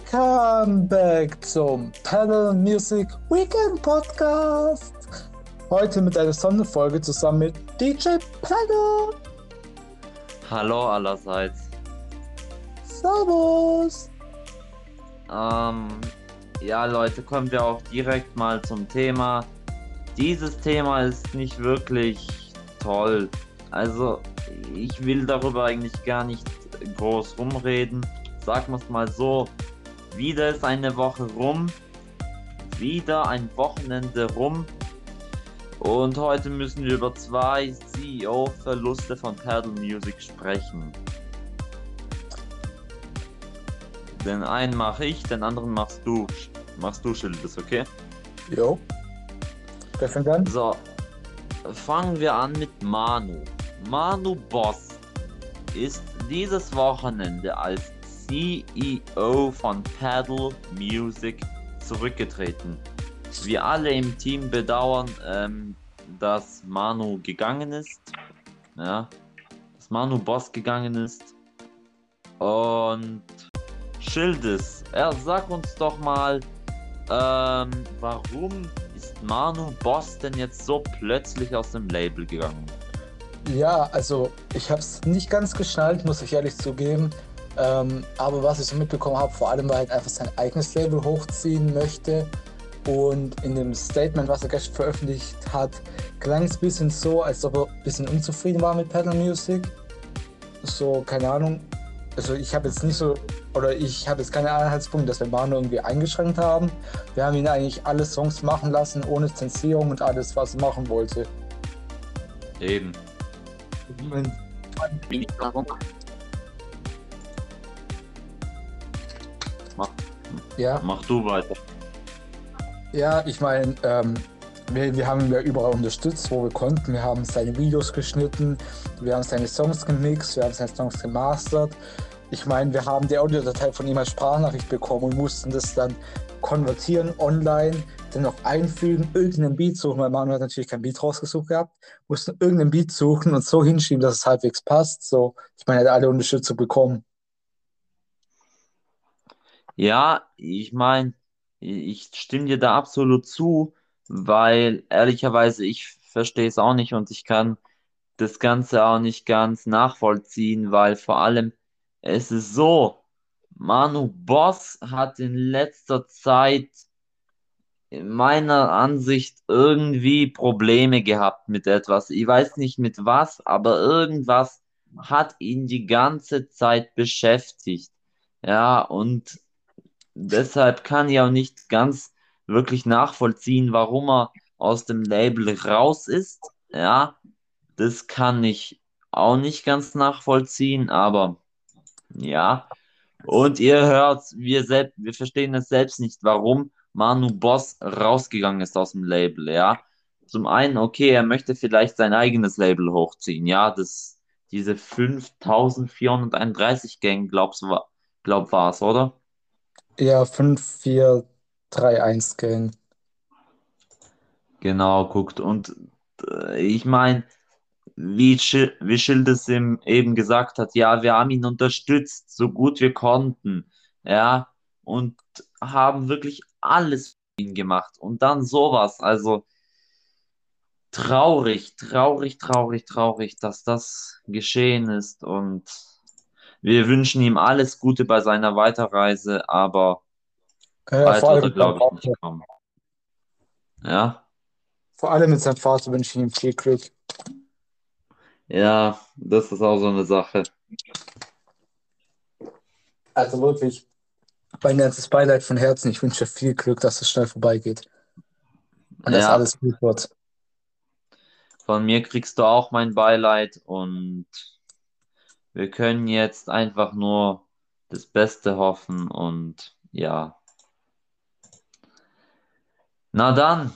Welcome back zum Pedal Music Weekend Podcast. Heute mit einer Sonderfolge zusammen mit DJ Pedal. Hallo allerseits. Servus. Ähm, ja, Leute, kommen wir auch direkt mal zum Thema. Dieses Thema ist nicht wirklich toll. Also, ich will darüber eigentlich gar nicht groß rumreden. Sagen wir es mal so. Wieder ist eine Woche rum. Wieder ein Wochenende rum. Und heute müssen wir über zwei CEO-Verluste von Paddle Music sprechen. Den einen mache ich, den anderen machst du. Machst du, Schildes, okay? Jo. Wer fängt an? So, fangen wir an mit Manu. Manu Boss ist dieses Wochenende als CEO von Paddle Music zurückgetreten. Wir alle im Team bedauern, ähm, dass Manu gegangen ist. Ja, dass Manu Boss gegangen ist. Und Schildes, er sag uns doch mal, ähm, warum ist Manu Boss denn jetzt so plötzlich aus dem Label gegangen? Ja, also ich habe es nicht ganz geschnallt, muss ich ehrlich zugeben. Ähm, aber was ich so mitbekommen habe, vor allem, weil er halt einfach sein eigenes Label hochziehen möchte. Und in dem Statement, was er gestern veröffentlicht hat, klang es ein bisschen so, als ob er ein bisschen unzufrieden war mit Pedal Music. So, keine Ahnung. Also ich habe jetzt nicht so, oder ich habe jetzt keine Anhaltspunkte, dass wir Manu irgendwie eingeschränkt haben. Wir haben ihn eigentlich alle Songs machen lassen, ohne Zensierung und alles, was er machen wollte. Eben. Mach, Ja, mach du weiter. ja, ich meine, ähm, wir, wir haben ihn ja überall unterstützt, wo wir konnten. Wir haben seine Videos geschnitten, wir haben seine Songs gemixt, wir haben seine Songs gemastert. Ich meine, wir haben die Audiodatei von ihm als Sprachnachricht bekommen und mussten das dann konvertieren online, dann noch einfügen, irgendeinen Beat suchen, weil Manu hat natürlich kein Beat rausgesucht gehabt, mussten irgendeinen Beat suchen und so hinschieben, dass es halbwegs passt. So, ich meine, er hat alle Unterstützung bekommen. Ja, ich meine, ich stimme dir da absolut zu, weil ehrlicherweise ich verstehe es auch nicht und ich kann das Ganze auch nicht ganz nachvollziehen, weil vor allem es ist so, Manu Boss hat in letzter Zeit in meiner Ansicht irgendwie Probleme gehabt mit etwas. Ich weiß nicht mit was, aber irgendwas hat ihn die ganze Zeit beschäftigt. Ja, und deshalb kann ich auch nicht ganz wirklich nachvollziehen, warum er aus dem Label raus ist. Ja, das kann ich auch nicht ganz nachvollziehen, aber ja. Und ihr hört, wir, selbst, wir verstehen es selbst nicht, warum Manu Boss rausgegangen ist aus dem Label, ja. Zum einen, okay, er möchte vielleicht sein eigenes Label hochziehen, ja, das, diese 5431 Gang, glaubst du, glaub war's, oder? Ja, 5, 4, 3, 1 Gang. Genau, guckt. Und äh, ich meine, wie, Schil wie Schildes eben gesagt hat, ja, wir haben ihn unterstützt, so gut wir konnten, ja, und haben wirklich alles für ihn gemacht. Und dann sowas, also traurig, traurig, traurig, traurig, dass das geschehen ist. Und wir wünschen ihm alles Gute bei seiner Weiterreise, aber Ja, vor wird allem er, mit seinem glaube ich, nicht kommen. Ja, Vor allem mit seinem Vater wünsche ich ihm viel Glück. ja, das ist auch so eine Sache. Also wirklich, mein ganzes Beileid von Herzen. Ich wünsche viel Glück, dass es schnell vorbeigeht und dass Ja, alles gut wird. von mir kriegst du auch mein Beileid und wir können jetzt einfach nur das Beste hoffen und ja. Na dann,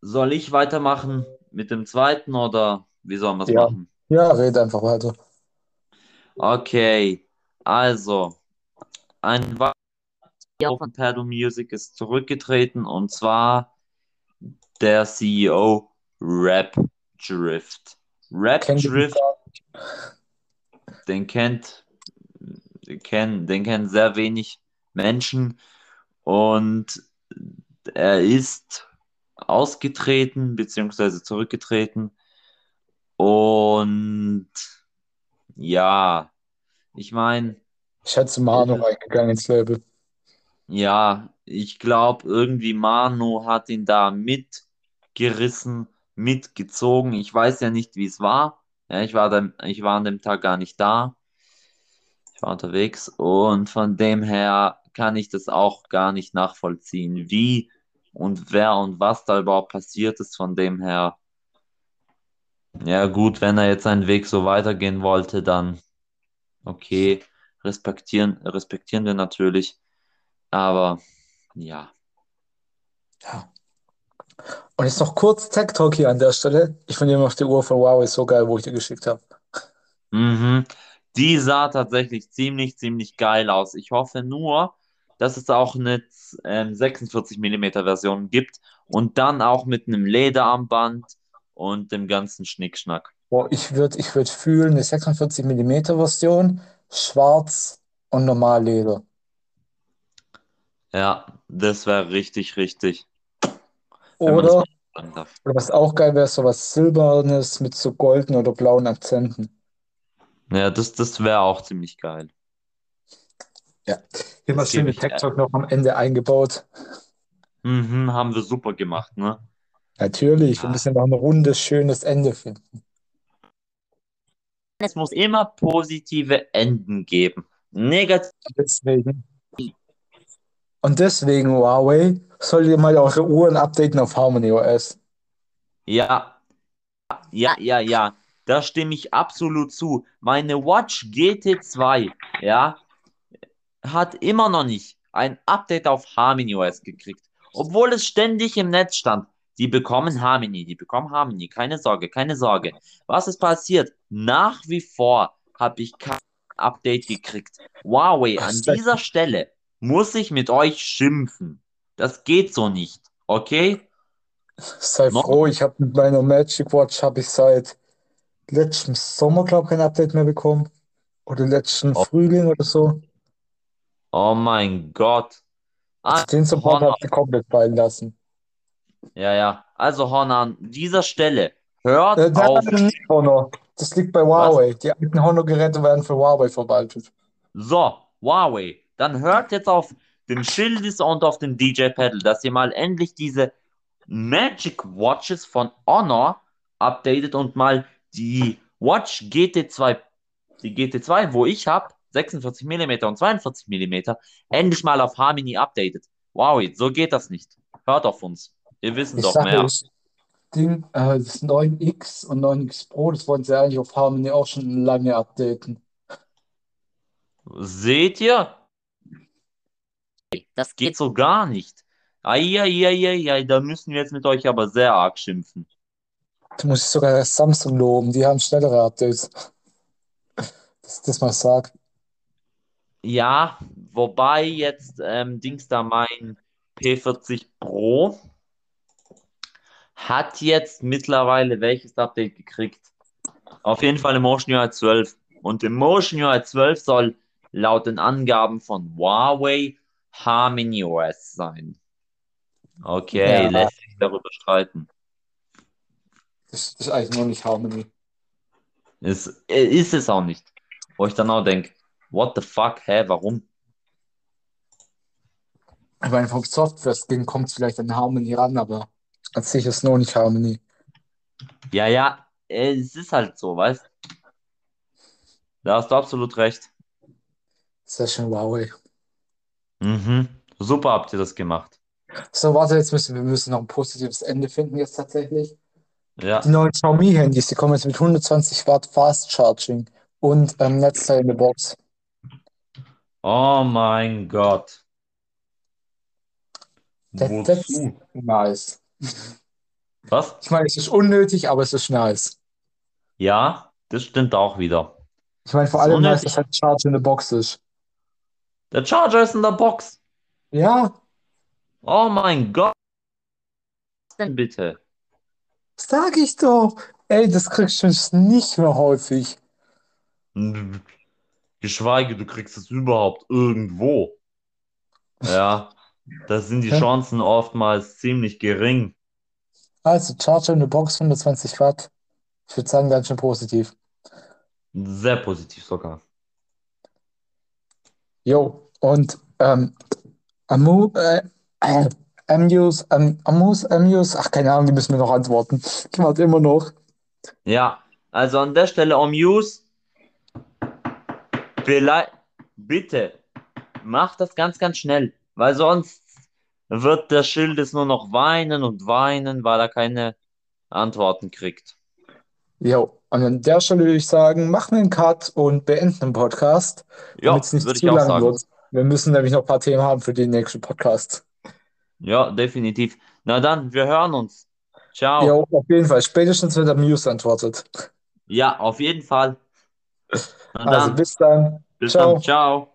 soll ich weitermachen mit dem zweiten oder wie sollen wir es Ja, machen? ja, red einfach weiter. Okay, also, ein weiterer CEO von Paddle Music ist zurückgetreten und zwar der CEO Rap Drift. Rap Drift? Den kennt, kennen, den kennen sehr wenig Menschen und er ist ausgetreten bzw. zurückgetreten und ja, ich meine, Ich hätte zu Manu es reingegangen ins Label. Ja, ich glaube, irgendwie Manu hat ihn da mitgerissen, mitgezogen. Ich weiß ja nicht, wie es war. Ja, ich war, dann, ich war an dem Tag gar nicht da. Ich war unterwegs und von dem her kann ich das auch gar nicht nachvollziehen, wie und wer und was da überhaupt passiert ist. Von dem her, ja gut, wenn er jetzt seinen Weg so weitergehen wollte, dann okay, respektieren, respektieren wir natürlich. Aber ja. Ja. Und jetzt noch kurz Tech Talk hier an der Stelle. Ich finde immer noch die Uhr von Huawei so geil, wo ich dir geschickt habe. Mhm. Die sah tatsächlich ziemlich, ziemlich geil aus. Ich hoffe nur, dass es auch eine ähm, 46 mm Version gibt und dann auch mit einem Lederarmband und dem ganzen Schnickschnack. Boah, ich würde ich würd fühlen, eine 46 mm Version, schwarz und normal Leder. Ja, das wäre richtig, richtig, Oder, oder was auch geil wäre, so was Silbernes mit so golden oder blauen Akzenten. Ja, das, das wäre auch ziemlich geil. Ja. Hier mal ich. Tech Äh, Talk noch am Ende eingebaut. mhm, haben wir super gemacht, ne? Natürlich, wir Ja. müssen noch ein rundes, schönes Ende finden. Es muss immer positive Enden geben. Negativ. Deswegen. Und deswegen, Huawei, solltet ihr mal eure Uhren updaten auf Harmony OS. Ja, ja, ja, ja. Da stimme ich absolut zu. Meine Watch GT2, ja, hat immer noch nicht ein Update auf Harmony OS gekriegt. Obwohl es ständig im Netz stand. Die bekommen Harmony, die bekommen Harmony. Keine Sorge, keine Sorge. Was ist passiert? Nach wie vor habe ich kein Update gekriegt. Huawei, an dieser Stelle muss ich mit euch schimpfen. Das geht so nicht. Okay? sei No? froh, ich habe mit meiner Magic Watch habe ich seit letztem Sommer, glaube ich, kein Update mehr bekommen. Oder letzten Oh, Frühling oder so. oh mein Gott. Also den Support habe ich komplett fallen lassen. ja, ja. Also Honor, an dieser Stelle, hört Äh, auf. Honor. Das liegt bei Was? Huawei. Die alten Honor-Geräte werden für Huawei verwaltet. So, Huawei, dann hört jetzt auf den Schildis und auf den DJ Pedal, dass ihr mal endlich diese Magic Watches von Honor updatet und mal die Watch GT2, die GT2, wo ich habe, 46 mm und 42 mm, endlich mal auf Harmony updatet. Huawei, so geht das nicht. Hört auf uns. Wir wissen Ich doch sage, mehr. das Ding, äh, das 9X und 9X Pro, das wollen sie eigentlich auf Harmony auch schon lange updaten. Seht ihr? Das Geht so gar nicht. Eieieiei, da müssen wir jetzt mit euch aber sehr arg schimpfen. Da muss ich sogar Samsung loben, die haben schnellere Updates. Dass ich das mal sag. Ja, wobei jetzt ähm, Dings da mein P40 Pro hat jetzt mittlerweile welches Update gekriegt? Auf jeden Fall im Motion UI 12. Und im Motion UI 12 soll laut den Angaben von Huawei Harmony OS sein. Okay, Ja, lässt sich darüber streiten. das ist eigentlich noch nicht Harmony. Ist, äh, ist es auch nicht. Wo ich dann auch denke, what the fuck, hä, warum? Ich meine, vom Software-Skin kommt es vielleicht an Harmony ran, aber an sich ist noch nicht Harmony. Ja, ja, es ist halt so, weißt Da hast du absolut recht. Sehr schön, Huawei. Mhm. Super habt ihr das gemacht. So, warte, jetzt müssen wir müssen noch ein positives Ende finden jetzt tatsächlich. Die Ja. neuen Xiaomi-Handys, die kommen jetzt mit 120 Watt Fast Charging und ähm, Netzteil in der Box. Oh mein Gott. Ist Wozu? nice. Was? Ich meine, es ist unnötig, aber es ist nice. Ja, das stimmt auch wieder. Ich meine, vor allem unnötig. dass halt Charger in der Box ist. Der Charger ist in der Box. Ja, Oh mein Gott. Was denn bitte? sag ich doch. Ey, das kriegst du nicht mehr häufig. Geschweige, du kriegst es überhaupt irgendwo. Ja, da sind die. Chancen oftmals ziemlich gering. Also Charger in der Box 120 Watt. Ich würde sagen, ganz schön positiv. Sehr positiv sogar. Jo, und ähm, Amu, äh, äh, Amuse, Am, Amus, Amuse, ach keine Ahnung, die müssen mir noch antworten. Ich warte immer noch. Ja, also an der Stelle vielleicht, bitte, mach das ganz, ganz schnell, weil sonst wird der Schildes nur noch weinen und weinen, weil er keine Antworten kriegt. Jo, und an der Stelle würde ich sagen, machen einen Cut und beenden den Podcast, Ja, damit es nicht würde zu lang sagen. wird. Wir müssen nämlich noch ein paar Themen haben für den nächsten Podcast. Ja, definitiv. Na dann, wir hören uns. Ciao. Jo, auf jeden Fall. Spätestens, wenn der Muse antwortet. Ja, auf jeden Fall. Na Also dann, bis dann. bis ciao. dann. Ciao.